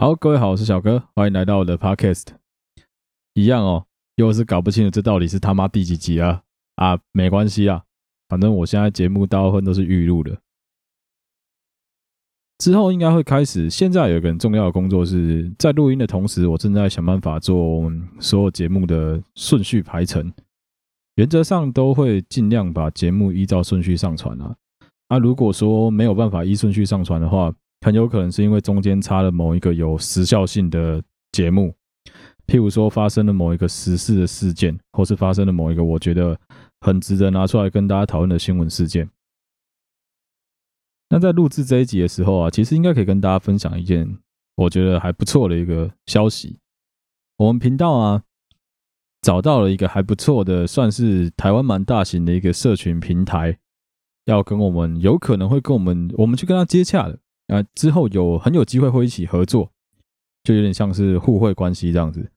好，各位好，我是小哥，欢迎来到我的 Podcast。一样哦，又是搞不清楚这到底是他妈第几集啊？啊，没关系啊，反正我现在节目大部分都是预录的，之后应该会开始。现在有一个很重要的工作是在录音的同时，我正在想办法做所有节目的顺序排程，原则上都会尽量把节目依照顺序上传啊。啊，如果说没有办法依顺序上传的话，很有可能是因为中间插了某一个有时效性的节目，譬如说发生了某一个时事的事件，或是发生了某一个我觉得很值得拿出来跟大家讨论的新闻事件。那在录制这一集的时候啊，其实应该可以跟大家分享一件我觉得还不错的一个消息。我们频道啊，找到了一个还不错的，算是台湾蛮大型的一个社群平台，要跟我们有可能会跟我们，我们去跟他接洽的。啊，之后有很有机会会一起合作，就有点像是互惠关系这样子。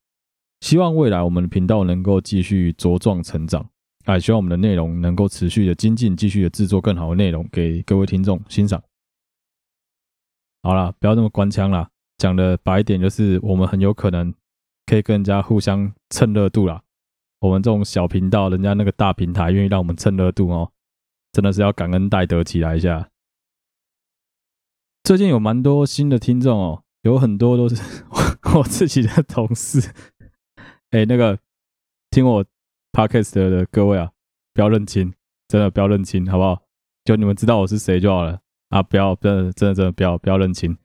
希望未来我们的频道能够继续茁壮成长，啊，希望我们的内容能够持续的精进，继续的制作更好的内容给各位听众欣赏。好了，不要那么官腔啦，讲的白一点就是我们很有可能可以跟人家互相蹭热度啦。我们这种小频道，人家那个大平台愿意让我们蹭热度哦，真的是要感恩戴德起来一下。最近有蛮多新的听众哦，有很多都是 我自己的同事。哎，那个听我 podcast 的各位啊，不要认亲，真的不要认亲，好不好？就你们知道我是谁就好了啊！不要，真的，真的，真的不要，不要认亲。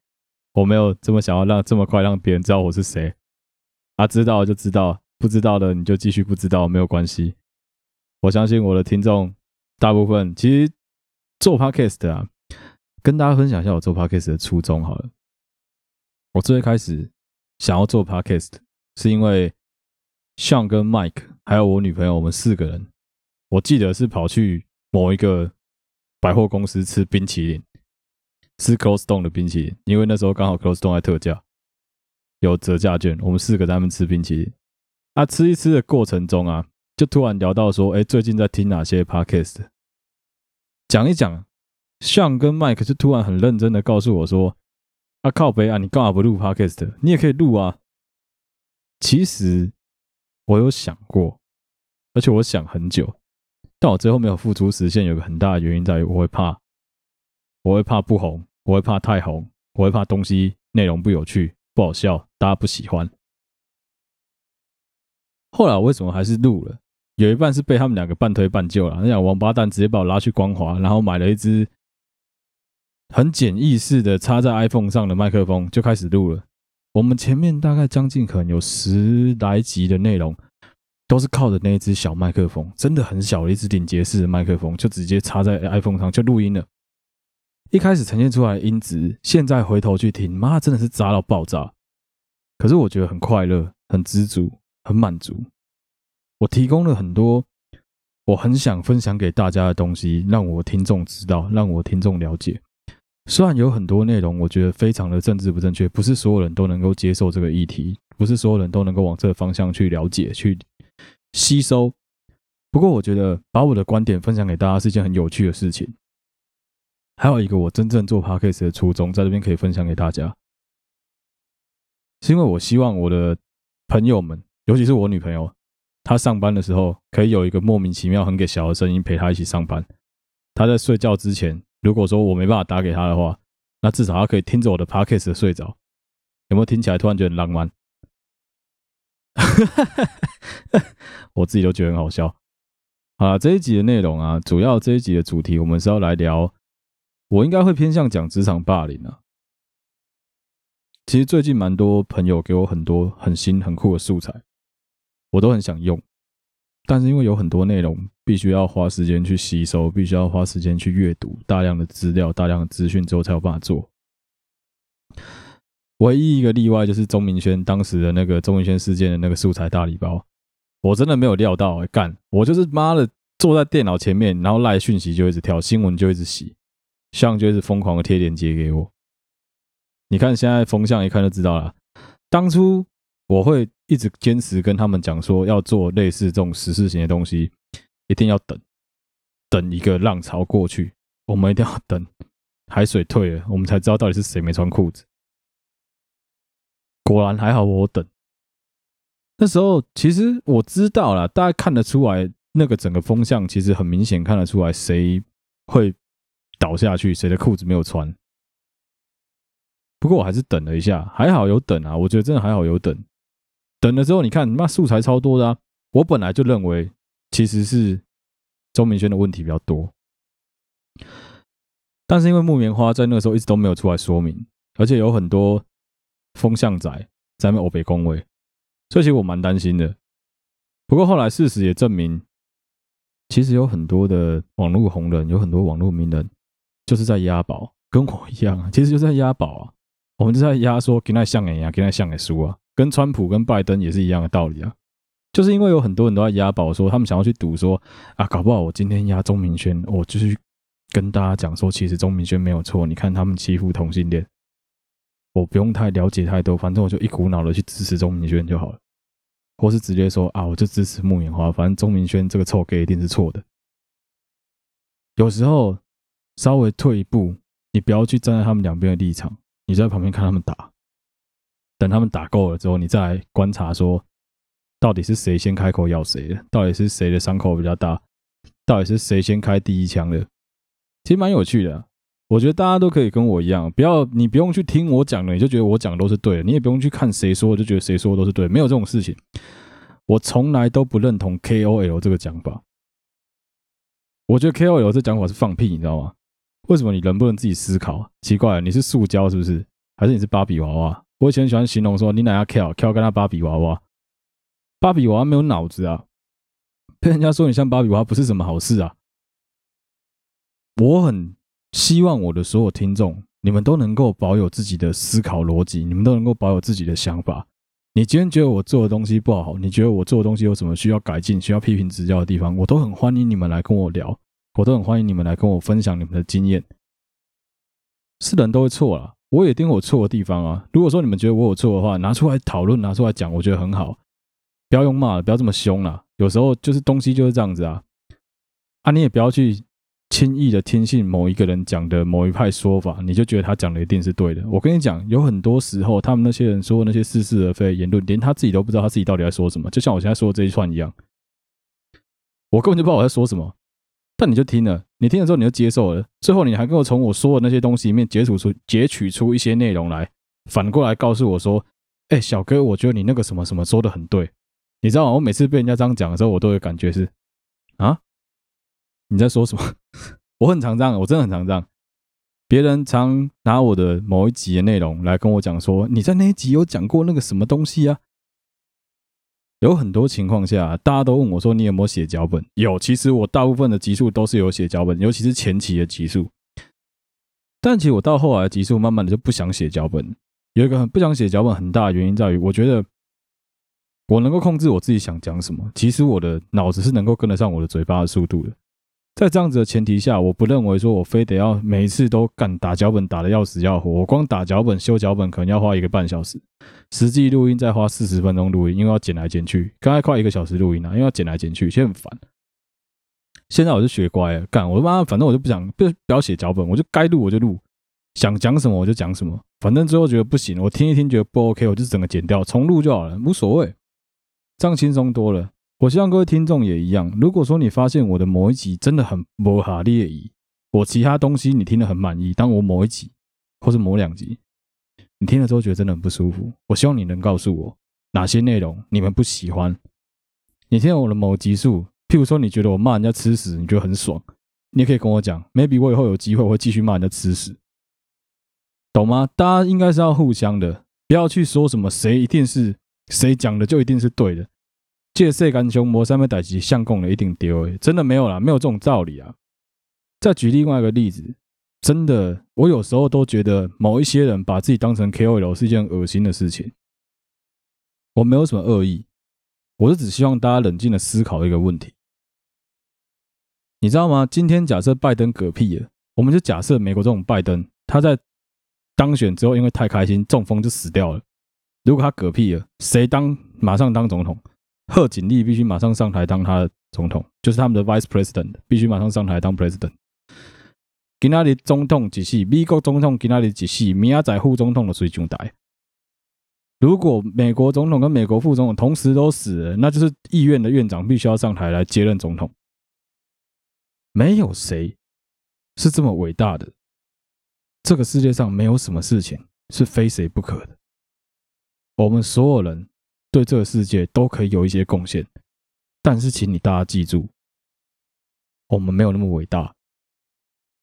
我没有这么想要让这么快让别人知道我是谁啊！知道就知道，不知道的你就继续不知道，没有关系。我相信我的听众大部分其实做 podcast 啊。跟大家分享一下我做 podcast 的初衷好了。我最开始想要做 podcast，是因为向跟 Mike 还有我女朋友，我们四个人，我记得是跑去某一个百货公司吃冰淇淋，吃 Cold Stone 的冰淇淋，因为那时候刚好 Cold Stone 在特价，有折价券，我们四个在那边吃冰淇淋。啊，吃一吃的过程中啊，就突然聊到说，哎，最近在听哪些 podcast，讲一讲。像跟 Mike 就突然很认真的告诉我说：“啊靠北啊，你干嘛不录 Podcast？你也可以录啊。”其实我有想过，而且我想很久，但我最后没有付出实现。有个很大的原因在于，我会怕，我会怕不红，我会怕太红，我会怕东西内容不有趣、不好笑，大家不喜欢。后来我为什么还是录了？有一半是被他们两个半推半就了。那两王八蛋直接把我拉去光华，然后买了一支。很简易式的插在 iPhone 上的麦克风就开始录了。我们前面大概将近可能有十来集的内容，都是靠着那一只小麦克风，真的很小的一只顶节式的麦克风，就直接插在 iPhone 上就录音了。一开始呈现出来的音质，现在回头去听，妈真的是渣到爆炸。可是我觉得很快乐，很知足，很满足。我提供了很多我很想分享给大家的东西，让我听众知道，让我听众了解。虽然有很多内容，我觉得非常的政治不正确，不是所有人都能够接受这个议题，不是所有人都能够往这个方向去了解、去吸收。不过，我觉得把我的观点分享给大家是一件很有趣的事情。还有一个，我真正做 Podcast 的初衷，在这边可以分享给大家，是因为我希望我的朋友们，尤其是我女朋友，她上班的时候可以有一个莫名其妙很给小的声音陪她一起上班。她在睡觉之前。如果说我没办法打给他的话，那至少他可以听着我的 podcast 睡着，有没有听起来突然觉得很浪漫？我自己都觉得很好笑。啊，这一集的内容啊，主要这一集的主题，我们是要来聊，我应该会偏向讲职场霸凌啊。其实最近蛮多朋友给我很多很新很酷的素材，我都很想用。但是因为有很多内容必须要花时间去吸收，必须要花时间去阅读大量的资料、大量的资讯之后才有办法做。唯一一个例外就是钟明轩当时的那个钟明轩事件的那个素材大礼包，我真的没有料到、欸，干我就是妈的坐在电脑前面，然后赖讯息就一直跳，新闻就一直洗，像就一直疯狂的贴链接给我。你看现在风向一看就知道了，当初。我会一直坚持跟他们讲说，要做类似这种时事型的东西，一定要等，等一个浪潮过去，我们一定要等海水退了，我们才知道到底是谁没穿裤子。果然还好，我等。那时候其实我知道了，大家看得出来，那个整个风向其实很明显看得出来，谁会倒下去，谁的裤子没有穿。不过我还是等了一下，还好有等啊，我觉得真的还好有等。等了之后，你看，那素材超多的啊！我本来就认为其实是周明轩的问题比较多，但是因为木棉花在那个时候一直都没有出来说明，而且有很多风向仔在那欧北恭维，所以其实我蛮担心的。不过后来事实也证明，其实有很多的网络红人，有很多网络名人，就是在押宝，跟我一样，其实就是在押宝啊。我们就在压说，给那像一样，给那像给输啊，跟川普跟拜登也是一样的道理啊。就是因为有很多人都在押宝，说他们想要去赌，说啊，搞不好我今天押钟明轩，我就是跟大家讲说，其实钟明轩没有错。你看他们欺负同性恋，我不用太了解太多，反正我就一股脑的去支持钟明轩就好了，或是直接说啊，我就支持木棉花，反正钟明轩这个臭 gay 一定是错的。有时候稍微退一步，你不要去站在他们两边的立场。你在旁边看他们打，等他们打够了之后，你再来观察说，到底是谁先开口咬谁的？到底是谁的伤口比较大？到底是谁先开第一枪的？其实蛮有趣的。我觉得大家都可以跟我一样，不要你不用去听我讲的，你就觉得我讲的都是对的。你也不用去看谁说，就觉得谁说的都是对，没有这种事情。我从来都不认同 KOL 这个讲法。我觉得 KOL 这讲法是放屁，你知道吗？为什么你人不能自己思考？奇怪，你是塑胶是不是？还是你是芭比娃娃？我以前喜欢形容说，你哪要 kill kill 跟他芭比娃娃？芭比娃娃没有脑子啊！被人家说你像芭比娃娃，不是什么好事啊！我很希望我的所有听众，你们都能够保有自己的思考逻辑，你们都能够保有自己的想法。你今天觉得我做的东西不好，你觉得我做的东西有什么需要改进、需要批评指教的地方，我都很欢迎你们来跟我聊。我都很欢迎你们来跟我分享你们的经验。是人都会错了，我也一定有错的地方啊。如果说你们觉得我有错的话，拿出来讨论，拿出来讲，我觉得很好。不要用骂，不要这么凶啦。有时候就是东西就是这样子啊。啊，你也不要去轻易的听信某一个人讲的某一派说法，你就觉得他讲的一定是对的。我跟你讲，有很多时候他们那些人说的那些似是而非言论，连他自己都不知道他自己到底在说什么。就像我现在说的这一串一样，我根本就不知道我在说什么。但你就听了，你听了之后你就接受了，最后你还跟我从我说的那些东西里面截取出截取出一些内容来，反过来告诉我说：“哎，小哥，我觉得你那个什么什么说的很对。”你知道吗？我每次被人家这样讲的时候，我都有感觉是啊，你在说什么？我很常这样，我真的很常这样。别人常拿我的某一集的内容来跟我讲说：“你在那一集有讲过那个什么东西啊？”有很多情况下，大家都问我说：“你有没有写脚本？”有，其实我大部分的集数都是有写脚本，尤其是前期的集数。但其实我到后来的集数，慢慢的就不想写脚本。有一个很不想写脚本很大的原因在于，我觉得我能够控制我自己想讲什么。其实我的脑子是能够跟得上我的嘴巴的速度的。在这样子的前提下，我不认为说我非得要每一次都干打脚本打得要死要活。我光打脚本修脚本可能要花一个半小时，实际录音再花四十分钟录音，因为要剪来剪去。刚才快一个小时录音了，因为要剪来剪去，其实很烦。现在我就学乖了，干我他妈反正我就不想不不要写脚本，我就该录我就录，想讲什么我就讲什么。反正最后觉得不行，我听一听觉得不 OK，我就整个剪掉重录就好了，无所谓，这样轻松多了。我希望各位听众也一样。如果说你发现我的某一集真的很不哈列意，我其他东西你听得很满意，但我某一集或是某两集你听了之后觉得真的很不舒服，我希望你能告诉我哪些内容你们不喜欢。你听我的某集数，譬如说你觉得我骂人家吃屎，你觉得很爽，你也可以跟我讲，maybe 我以后有机会我会继续骂人家吃屎，懂吗？大家应该是要互相的，不要去说什么谁一定是谁讲的就一定是对的。借色干凶魔三昧代级相公的一定丢，真的没有啦，没有这种道理啊。再举另外一个例子，真的，我有时候都觉得某一些人把自己当成 KOL 是一件恶心的事情。我没有什么恶意，我是只希望大家冷静的思考一个问题，你知道吗？今天假设拜登嗝屁了，我们就假设美国这种拜登他在当选之后，因为太开心中风就死掉了。如果他嗝屁了，谁当马上当总统？贺锦丽必须马上上台当他的总统，就是他们的 vice president，必须马上上台当 president。今仔日总统一死，美国总统今仔日一死，明仔载副总统就随上台。如果美国总统跟美国副总统同时都死了，那就是议院的院长必须要上台来接任总统。没有谁是这么伟大的，这个世界上没有什么事情是非谁不可的。我们所有人对这个世界都可以有一些贡献，但是请你大家记住，我们没有那么伟大。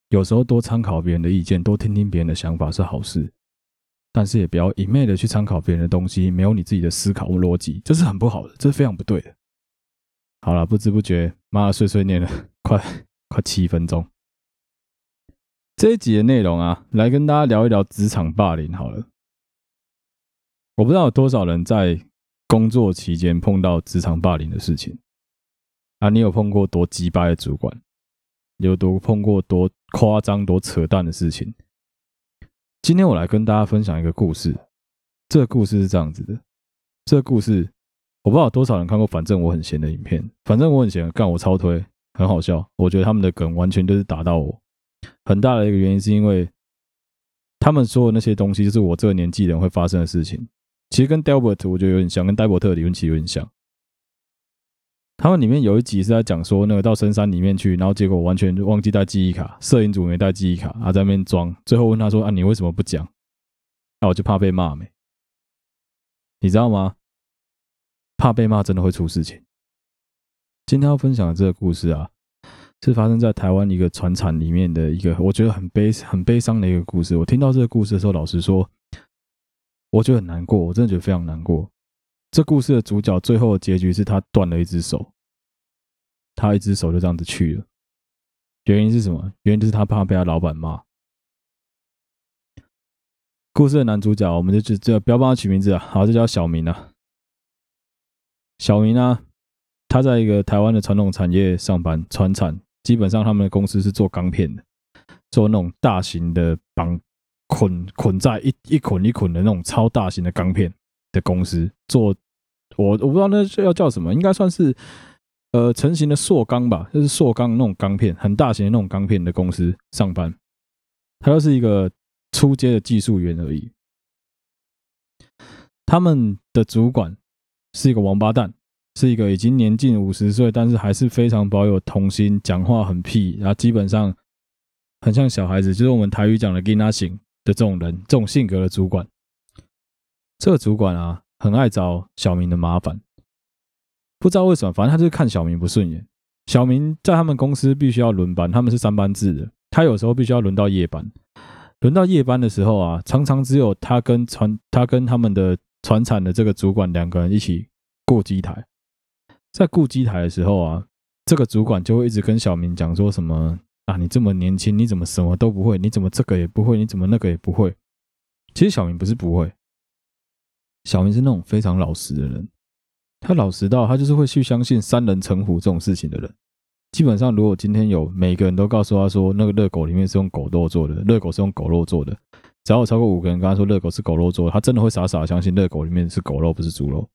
有时候多参考别人的意见，多听听别人的想法是好事。但是也不要一昧的去参考别人的东西，没有你自己的思考和逻辑，这是很不好的，这是非常不对的。好了，不知不觉，妈的碎碎念了快快七分钟。这一集的内容啊，来跟大家聊一聊职场霸凌。好了，我不知道有多少人在工作期间碰到职场霸凌的事情啊？你有碰过多鸡巴的主管？有多碰过多夸张、多扯淡的事情？今天我来跟大家分享一个故事。这个故事是这样子的：这个故事我不知道多少人看过。反正我很闲的影片，反正我很闲，干我超推，很好笑。我觉得他们的梗完全就是打到我。很大的一个原因是因为他们说的那些东西，就是我这个年纪人会发生的事情。其实跟 Delbert 我觉得有点像，跟戴伯特的理论其实有点像。他们里面有一集是在讲说，那个到深山里面去，然后结果完全忘记带记忆卡，摄影组没带记忆卡，他在那边装。最后问他说：“啊，你为什么不讲？”那我就怕被骂没，你知道吗？怕被骂真的会出事情。今天要分享的这个故事啊，是发生在台湾一个船厂里面的一个，我觉得很悲很悲伤的一个故事。我听到这个故事的时候，老实说，我觉得很难过，我真的觉得非常难过。这故事的主角最后的结局是他断了一只手，他一只手就这样子去了。原因是什么？原因就是他怕被他老板骂。故事的男主角，我们就就就不要帮他取名字啊，好，就叫小明啊。小明啊，他在一个台湾的传统产业上班，传产，基本上他们的公司是做钢片的，做那种大型的绑捆捆在一一捆一捆的那种超大型的钢片的公司做。我我不知道那要叫什么，应该算是呃成型的塑钢吧，就是塑钢那种钢片，很大型的那种钢片的公司上班。他就是一个初阶的技术员而已。他们的主管是一个王八蛋，是一个已经年近五十岁，但是还是非常保有童心，讲话很屁，然后基本上很像小孩子，就是我们台语讲的 “gina 型”的这种人，这种性格的主管。这个主管啊。很爱找小明的麻烦，不知道为什么，反正他就是看小明不顺眼。小明在他们公司必须要轮班，他们是三班制的，他有时候必须要轮到夜班。轮到夜班的时候啊，常常只有他跟传他跟他们的传产的这个主管两个人一起顾机台。在顾机台的时候啊，这个主管就会一直跟小明讲说什么啊，你这么年轻，你怎么什么都不会？你怎么这个也不会？你怎么那个也不会？其实小明不是不会。小明是那种非常老实的人，他老实到他就是会去相信三人成虎这种事情的人。基本上，如果今天有每个人都告诉他说那个热狗里面是用狗肉做的，热狗是用狗肉做的，只要有超过五个人跟他说热狗是狗肉做的，他真的会傻傻的相信热狗里面是狗肉不是猪肉。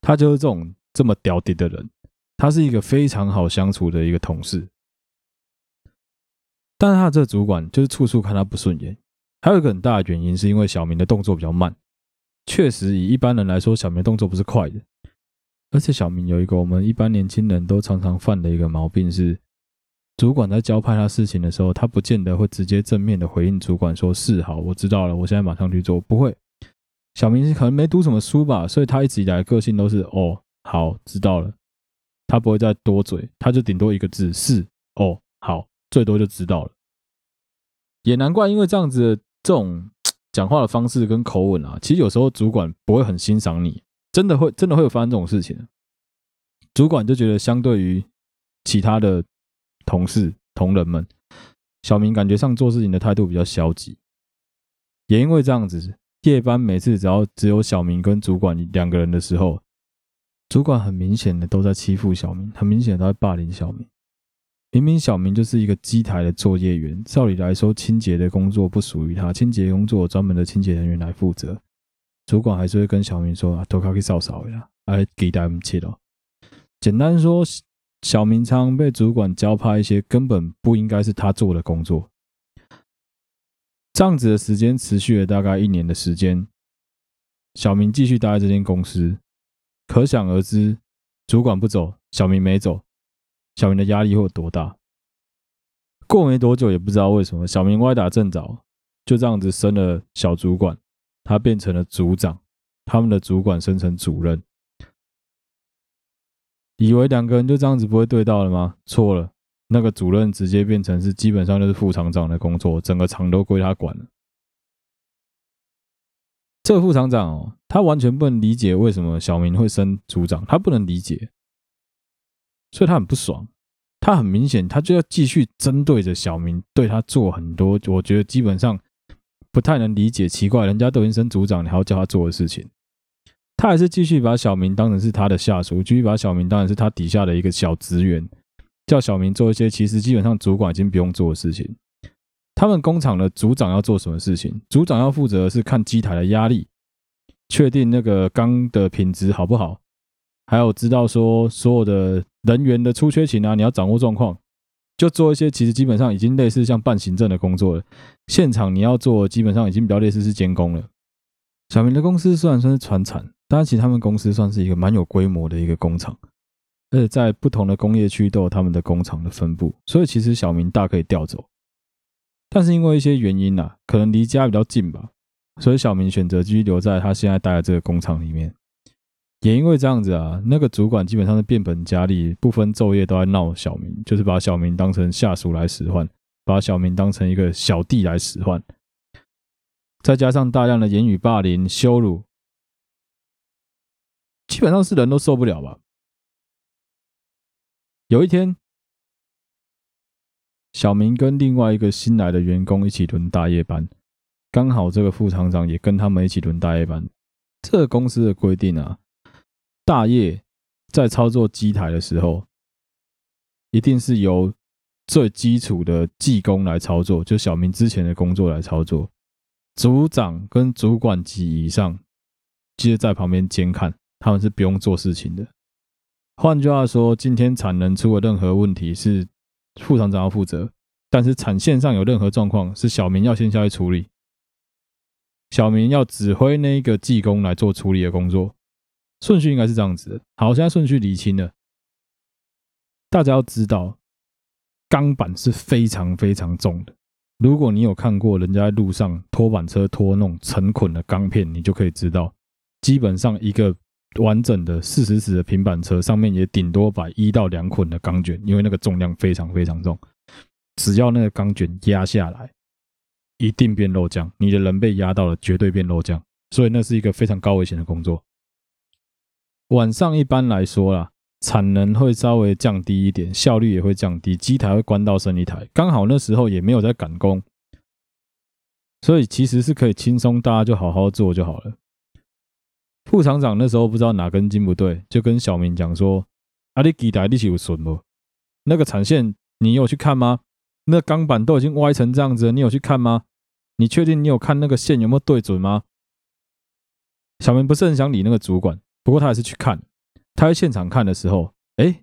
他就是这种这么屌屌的人，他是一个非常好相处的一个同事。但是他这个主管就是处处看他不顺眼，还有一个很大的原因是因为小明的动作比较慢。确实，以一般人来说，小明动作不是快的。而且，小明有一个我们一般年轻人都常常犯的一个毛病是：主管在交派他事情的时候，他不见得会直接正面的回应主管说“是好，我知道了，我现在马上去做”。不会，小明可能没读什么书吧，所以他一直以来个性都是“哦，好，知道了”。他不会再多嘴，他就顶多一个字“是哦，好”，最多就知道了。也难怪，因为这样子的这种。讲话的方式跟口吻啊，其实有时候主管不会很欣赏你，真的会真的会有发生这种事情。主管就觉得相对于其他的同事同仁们，小明感觉上做事情的态度比较消极。也因为这样子，夜班每次只要只有小明跟主管两个人的时候，主管很明显的都在欺负小明，很明显的在霸凌小明。明明小明就是一个机台的作业员，照理来说，清洁的工作不属于他，清洁工作专门的清洁人员来负责。主管还是会跟小明说：“啊，都可以扫扫呀，来给他们切了。”简单说，小明常被主管交派一些根本不应该是他做的工作。这样子的时间持续了大概一年的时间。小明继续待在这间公司，可想而知，主管不走，小明没走，小明的压力会有多大？过没多久，也不知道为什么，小明歪打正着，就这样子升了小主管，他变成了组长，他们的主管升成主任，以为两个人就这样子不会对到了吗？错了，那个主任直接变成是基本上就是副厂长的工作，整个厂都归他管了。这个副厂长哦，他完全不能理解为什么小明会升组长，他不能理解，所以他很不爽。他很明显，他就要继续针对着小明，对他做很多，我觉得基本上不太能理解。奇怪，人家都已经升组长，你还要叫他做的事情，他还是继续把小明当成是他的下属，继续把小明当成是他底下的一个小职员，叫小明做一些其实基本上主管已经不用做的事情。他们工厂的组长要做什么事情？组长要负责的是看机台的压力，确定那个钢的品质好不好。还有知道说所有的人员的出缺勤啊，你要掌握状况，就做一些其实基本上已经类似像办行政的工作了。现场你要做，基本上已经比较类似是监工了。小明的公司虽然算是传产，但其实他们公司算是一个蛮有规模的一个工厂，而且在不同的工业区都有他们的工厂的分布，所以其实小明大可以调走，但是因为一些原因啊，可能离家比较近吧，所以小明选择继续留在他现在待的这个工厂里面。也因为这样子啊，那个主管基本上是变本加厉，不分昼夜都在闹小明，就是把小明当成下属来使唤，把小明当成一个小弟来使唤，再加上大量的言语霸凌、羞辱，基本上是人都受不了吧。有一天，小明跟另外一个新来的员工一起轮大夜班，刚好这个副厂长也跟他们一起轮大夜班。这个公司的规定啊。大业在操作机台的时候，一定是由最基础的技工来操作，就小明之前的工作来操作。组长跟主管级以上，接着在旁边监看，他们是不用做事情的。换句话说，今天产能出了任何问题，是副厂长要负责；但是产线上有任何状况，是小明要先下去处理。小明要指挥那个技工来做处理的工作。顺序应该是这样子的。好，现在顺序理清了。大家要知道，钢板是非常非常重的。如果你有看过人家在路上拖板车拖那种成捆的钢片，你就可以知道，基本上一个完整的四十尺的平板车上面也顶多摆一到两捆的钢卷，因为那个重量非常非常重。只要那个钢卷压下来，一定变肉酱。你的人被压到了，绝对变肉酱。所以那是一个非常高危险的工作。晚上一般来说啦，产能会稍微降低一点，效率也会降低，机台会关到剩一台。刚好那时候也没有在赶工，所以其实是可以轻松，大家就好好做就好了。副厂长那时候不知道哪根筋不对，就跟小明讲说：“啊，你机台你是有损不？那个产线你有去看吗？那钢板都已经歪成这样子，你有去看吗？你确定你有看那个线有没有对准吗？”小明不是很想理那个主管。不过他还是去看，他在现场看的时候，哎，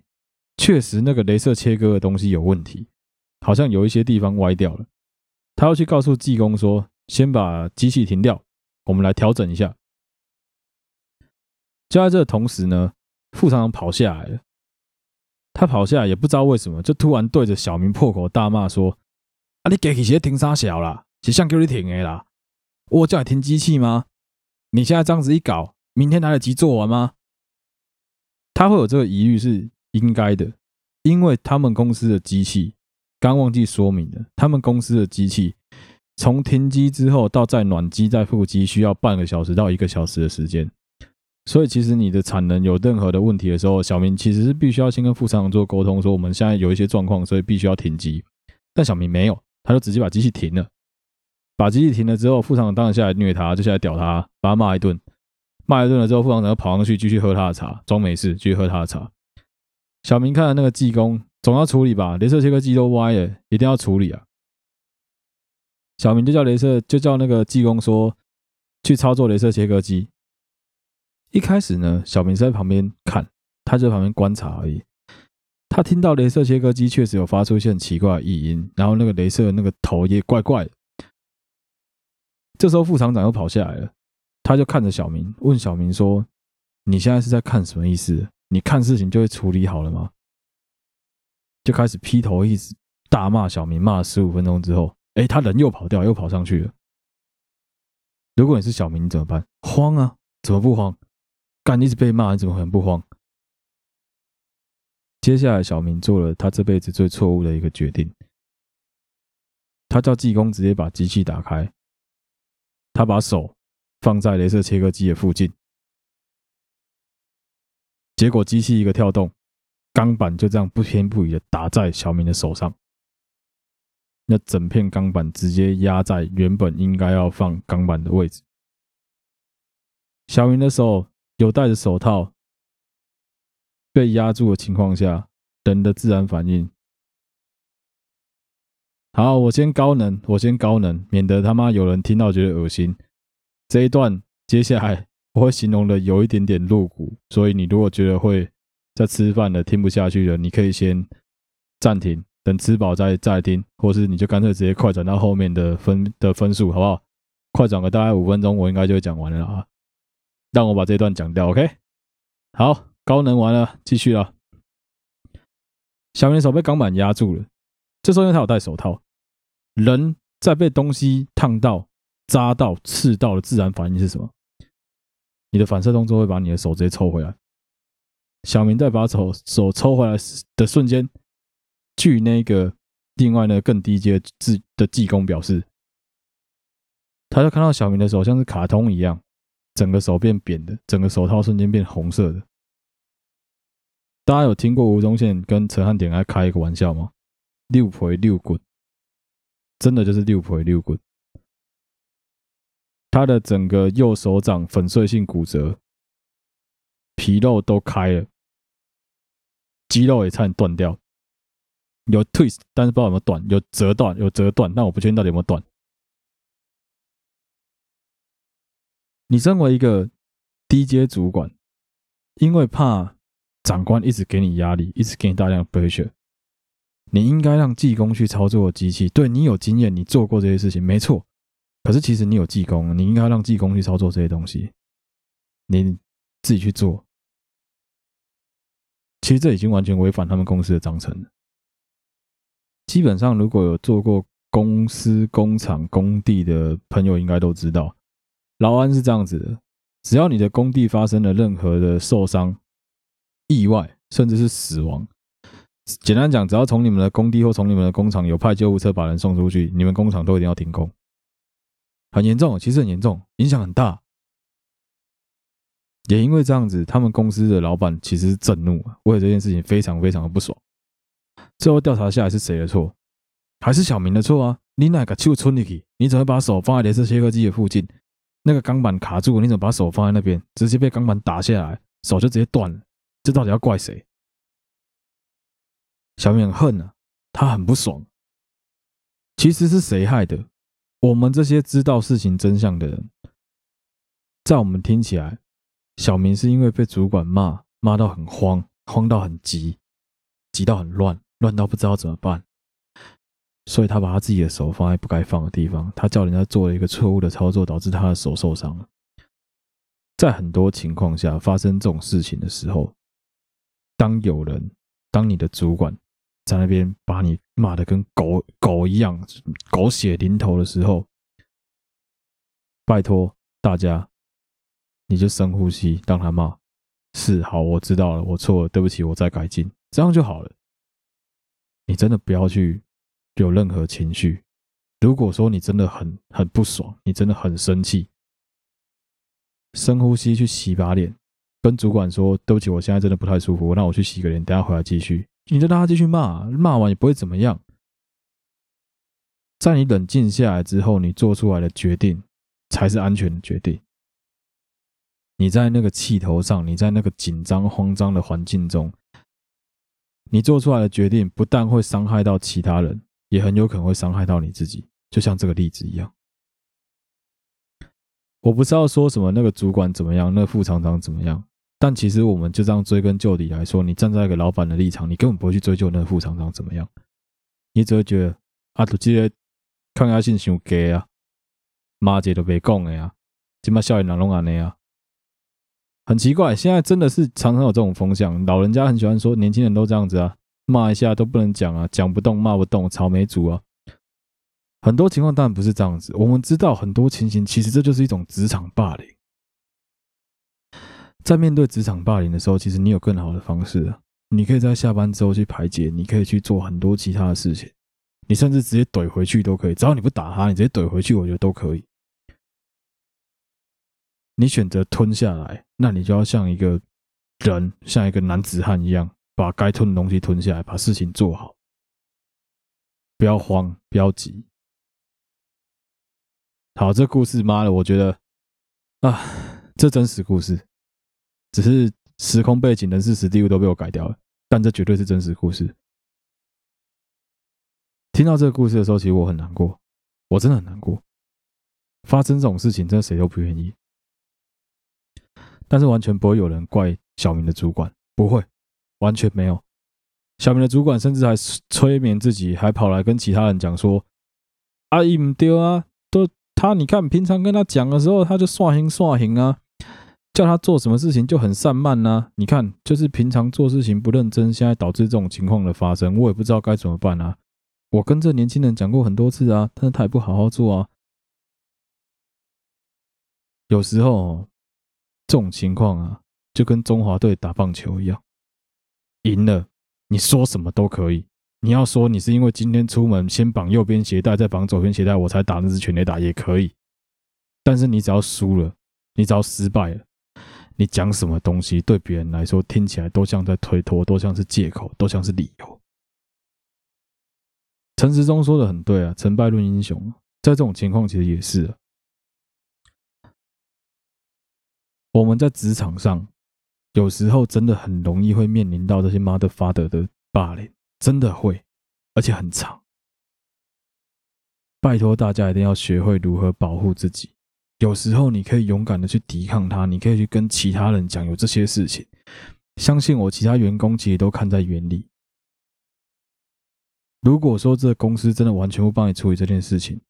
确实那个雷射切割的东西有问题，好像有一些地方歪掉了。他要去告诉技工说，先把机器停掉，我们来调整一下。就在这同时呢，副厂长跑下来了。他跑下来也不知道为什么，就突然对着小明破口大骂说：“啊，你给机器停啥小啦？是想叫你停的啦？我叫你停机器吗？你现在这样子一搞。”明天来得及做完吗？他会有这个疑虑是应该的，因为他们公司的机器刚忘记说明了，他们公司的机器从停机之后到再暖机再复机需要半个小时到一个小时的时间，所以其实你的产能有任何的问题的时候，小明其实是必须要先跟副厂长做沟通，说我们现在有一些状况，所以必须要停机。但小明没有，他就直接把机器停了，把机器停了之后，副厂长当然下来虐他，就下来屌他，把他骂一顿。骂一顿了之后，副厂长又跑上去继续喝他的茶，装没事，继续喝他的茶。小明看了那个技工，总要处理吧？镭射切割机都歪了，一定要处理啊！小明就叫镭射，就叫那个技工说去操作镭射切割机。一开始呢，小明是在旁边看，他就在旁边观察而已。他听到镭射切割机确实有发出一些很奇怪的异音，然后那个镭射那个头也怪怪的。这时候副厂长又跑下来了。他就看着小明，问小明说：“你现在是在看什么意思？你看事情就会处理好了吗？”就开始劈头一直大骂小明，骂了十五分钟之后，哎，他人又跑掉，又跑上去了。如果你是小明，你怎么办？慌啊！怎么不慌？干，一直被骂，你怎么可能不慌？接下来，小明做了他这辈子最错误的一个决定。他叫技工直接把机器打开，他把手放在镭射切割机的附近，结果机器一个跳动，钢板就这样不偏不倚的打在小明的手上，那整片钢板直接压在原本应该要放钢板的位置。小明的手有戴着手套。被压住的情况下，人的自然反应。好，我先高能，我先高能，免得他妈有人听到觉得恶心。这一段接下来我会形容的有一点点露骨，所以你如果觉得会在吃饭的听不下去了，你可以先暂停，等吃饱再再听，或是你就干脆直接快转到后面的分的分数，好不好？快转个大概五分钟，我应该就会讲完了啊。让我把这段讲掉，OK？好。高能完了，继续了。小明手被钢板压住了，这时候因为他有戴手套，人在被东西烫到、扎到、刺到的自然反应是什么？你的反射动作会把你的手直接抽回来。小明在把手手抽回来的瞬间，据那个另外那个更低阶的的技工表示，他就看到小明的手像是卡通一样，整个手变扁的，整个手套瞬间变红色的。大家有听过吴宗宪跟陈汉典来开一个玩笑吗？六赔六滚，真的就是六赔六滚。他的整个右手掌粉碎性骨折，皮肉都开了，肌肉也差点断掉，有 twist，但是不知道有没有断，有折断，有折断，但我不确定到底有没有断。你身为一个低阶主管，因为怕。长官一直给你压力，一直给你大量的 pressure，你应该让技工去操作机器。对，你有经验，你做过这些事情，没错。可是其实你有技工，你应该让技工去操作这些东西，你自己去做。其实这已经完全违反他们公司的章程了。基本上，如果有做过公司、工厂、工地的朋友，应该都知道，劳安是这样子的：只要你的工地发生了任何的受伤，意外，甚至是死亡。简单讲，只要从你们的工地或从你们的工厂有派救护车把人送出去，你们工厂都一定要停工。很严重，其实很严重，影响很大。也因为这样子，他们公司的老板其实震怒，为了这件事情非常非常的不爽。最后调查下来是谁的错？还是小明的错啊？你哪个就村里去？你怎么把手放在镭射切割机的附近？那个钢板卡住，你怎么把手放在那边？直接被钢板打下来，手就直接断了。这到底要怪谁？小明很恨啊，他很不爽。其实是谁害的？我们这些知道事情真相的人，在我们听起来，小明是因为被主管骂，骂到很慌，慌到很急，急到很乱，乱到不知道怎么办，所以他把他自己的手放在不该放的地方，他叫人家做了一个错误的操作，导致他的手受伤了。在很多情况下发生这种事情的时候。当有人，当你的主管在那边把你骂得跟狗狗一样，狗血淋头的时候，拜托大家，你就深呼吸，让他骂。是，好，我知道了，我错了，对不起，我再改进，这样就好了。你真的不要去有任何情绪。如果说你真的很很不爽，你真的很生气，深呼吸，去洗把脸。跟主管说对不起，我现在真的不太舒服，那我去洗个脸，等下回来继续。你就让他继续骂，骂完也不会怎么样。在你冷静下来之后，你做出来的决定才是安全的决定。你在那个气头上，你在那个紧张慌张的环境中，你做出来的决定不但会伤害到其他人，也很有可能会伤害到你自己。就像这个例子一样。我不是要说什么那个主管怎么样，那副厂长怎么样。但其实我们就这样追根究底来说，你站在一个老板的立场，你根本不会去追究那个副厂长怎么样，你只会觉得啊，这些抗压性太低啊，骂这都别讲的呀，今嘛笑脸狼龙啊那样，很奇怪，现在真的是常常有这种风向，老人家很喜欢说年轻人都这样子啊，骂一下都不能讲啊，讲不动骂不动，草莓族啊。很多情况当然不是这样子，我们知道很多情形，其实这就是一种职场霸凌。在面对职场霸凌的时候，其实你有更好的方式，你可以在下班之后去排解，你可以去做很多其他的事情。你甚至直接怼回去都可以，只要你不打他，你直接怼回去，我觉得都可以。你选择吞下来，那你就要像一个人，像一个男子汉一样，把该吞的东西吞下来，把事情做好，不要慌，不要急。好，这故事妈的，我觉得啊，这真实故事，只是时空背景、人事、史地物都被我改掉了，但这绝对是真实故事。听到这个故事的时候，其实我很难过，我真的很难过。发生这种事情，真的谁都不愿意。但是完全不会有人怪小明的主管，不会，完全没有。小明的主管甚至还催眠自己，还跑来跟其他人讲说：“阿姨唔丢啊，都他，你看平常跟他讲的时候，他就刷行刷行啊，叫他做什么事情就很散漫啊。你看，就是平常做事情不认真，现在导致这种情况的发生，我也不知道该怎么办啊。”我跟这年轻人讲过很多次啊，但是他也不好好做啊。有时候这种情况啊，就跟中华队打棒球一样，赢了你说什么都可以。你要说你是因为今天出门先绑右边鞋带，再绑左边鞋带，我才打那只全垒打也可以。但是你只要输了，你只要失败了，你讲什么东西对别人来说听起来都像在推脱，都像是借口，都像是理由。陈时中说的很对啊，成败论英雄，在这种情况其实也是。我们在职场上，有时候真的很容易会面临到这些 mother father 的霸凌，真的会，而且很长。拜托大家一定要学会如何保护自己。有时候你可以勇敢的去抵抗它，你可以去跟其他人讲有这些事情。相信我，其他员工其实都看在眼里。如果说这个公司真的完全不帮你处理这件事情，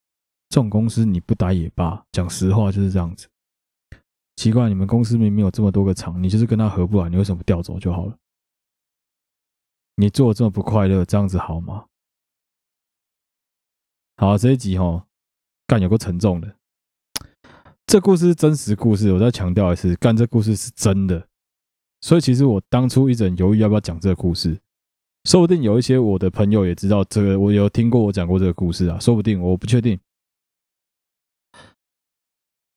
这种公司你不待也罢。讲实话就是这样子。奇怪，你们公司明明有这么多个厂，你就是跟他合不来，你为什么调走就好了？你做的这么不快乐，这样子好吗？好，这一集齁，干有个沉重的。这故事是真实故事，我再强调一次，干这故事是真的。所以其实我当初一直很犹豫要不要讲这个故事。说不定有一些我的朋友也知道这个，我有听过我讲过这个故事啊。说不定我不确定，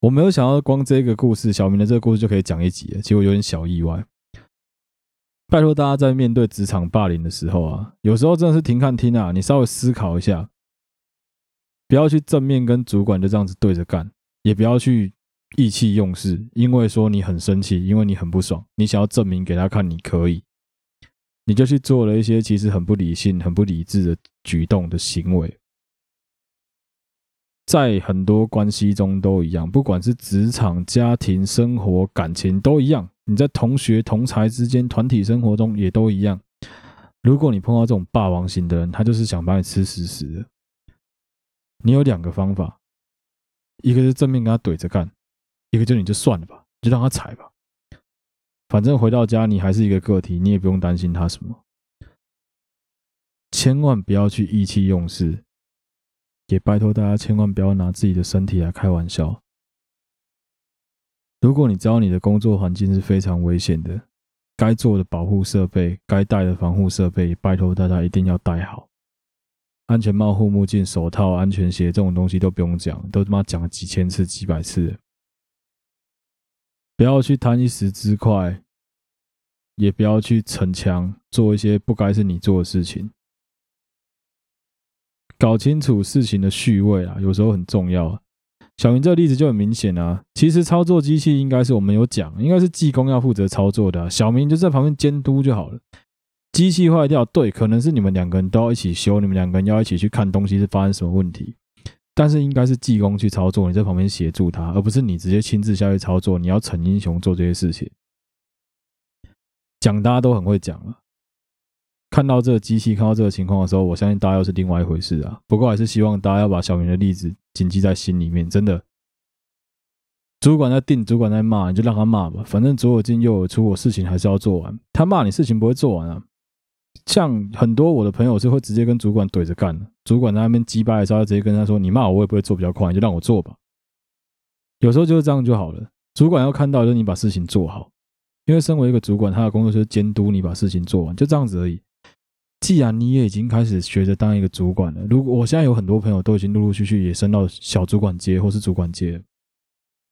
我没有想到光这个故事，小明的这个故事就可以讲一集，结果有点小意外。拜托大家在面对职场霸凌的时候啊，有时候真的是停看听啊，你稍微思考一下，不要去正面跟主管就这样子对着干，也不要去意气用事，因为说你很生气，因为你很不爽，你想要证明给他看你可以。你就去做了一些其实很不理性、很不理智的举动的行为，在很多关系中都一样，不管是职场、家庭、生活、感情都一样。你在同学、同才之间、团体生活中也都一样。如果你碰到这种霸王型的人，他就是想把你吃死死的。你有两个方法，一个是正面跟他怼着干，一个就你就算了吧，就让他踩吧。反正回到家，你还是一个个体，你也不用担心他什么。千万不要去意气用事，也拜托大家千万不要拿自己的身体来开玩笑。如果你知道你的工作环境是非常危险的，该做的保护设备、该带的防护设备，拜托大家一定要带好。安全帽、护目镜、手套、安全鞋这种东西都不用讲，都他妈讲了几千次、几百次。不要去贪一时之快，也不要去逞强，做一些不该是你做的事情。搞清楚事情的序位啊，有时候很重要。小明这个例子就很明显啊。其实操作机器应该是我们有讲，应该是技工要负责操作的，小明就在旁边监督就好了。机器坏掉，对，可能是你们两个人都要一起修，你们两个人要一起去看东西是发生什么问题。但是应该是技工去操作，你在旁边协助他，而不是你直接亲自下去操作。你要逞英雄做这些事情，讲大家都很会讲了。看到这个机器，看到这个情况的时候，我相信大家又是另外一回事啊。不过还是希望大家要把小明的例子谨记在心里面，真的。主管在定，主管在骂，你就让他骂吧，反正左耳进右耳出，我事情还是要做完。他骂你，事情不会做完啊。像很多我的朋友是会直接跟主管怼着干的，主管在那边鸡巴的时候，直接跟他说：“你骂我，我也不会做比较快，你就让我做吧。”有时候就是这样就好了。主管要看到就是你把事情做好，因为身为一个主管，他的工作就是监督你把事情做完，就这样子而已。既然你也已经开始学着当一个主管了，如果我现在有很多朋友都已经陆陆续续也升到小主管阶或是主管阶，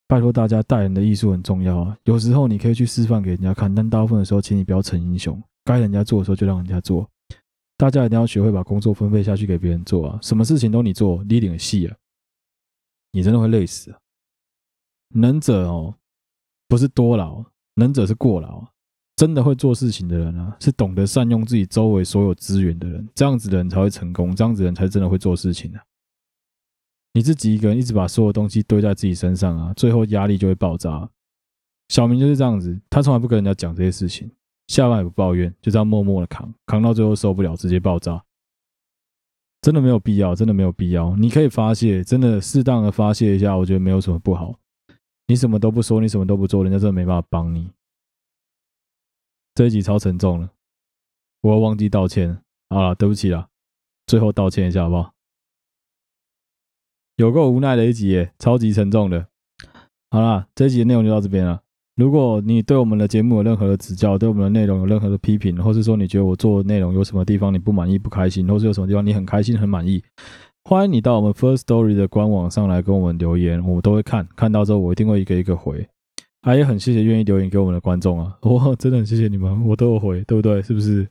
拜托大家带人的艺术很重要啊。有时候你可以去示范给人家看，但大部分的时候，请你不要逞英雄。该人家做的时候就让人家做，大家一定要学会把工作分配下去给别人做啊！什么事情都你做，你领戏啊，你真的会累死啊！能者哦，不是多劳，能者是过劳。真的会做事情的人啊，是懂得善用自己周围所有资源的人，这样子的人才会成功，这样子的人才真的会做事情啊！你自己一个人一直把所有东西堆在自己身上啊，最后压力就会爆炸。小明就是这样子，他从来不跟人家讲这些事情。下班也不抱怨，就这样默默的扛，扛到最后受不了，直接爆炸。真的没有必要，真的没有必要。你可以发泄，真的适当的发泄一下，我觉得没有什么不好。你什么都不说，你什么都不做，人家真的没办法帮你。这一集超沉重了，我要忘记道歉。好了，对不起啦，最后道歉一下好不好？有够无奈的一集耶，超级沉重的。好啦，这一集的内容就到这边了。如果你对我们的节目有任何的指教，对我们的内容有任何的批评，或是说你觉得我做的内容有什么地方你不满意、不开心，或是有什么地方你很开心、很满意，欢迎你到我们 First Story 的官网上来跟我们留言，我们都会看，看到之后我一定会一个一个回。还也很谢谢愿意留言给我们的观众啊，哇，真的很谢谢你们，我都有回，对不对？是不是？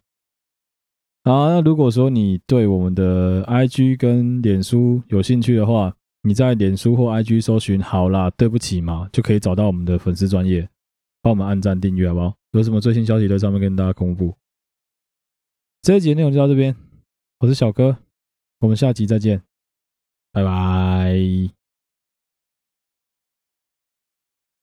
好，那如果说你对我们的 IG 跟脸书有兴趣的话，你在脸书或 IG 搜寻“好啦，对不起嘛”，就可以找到我们的粉丝专业。帮我们按赞订阅好不好？有什么最新消息在上面跟大家公布。这一集的内容就到这边，我是小哥，我们下集再见，拜拜。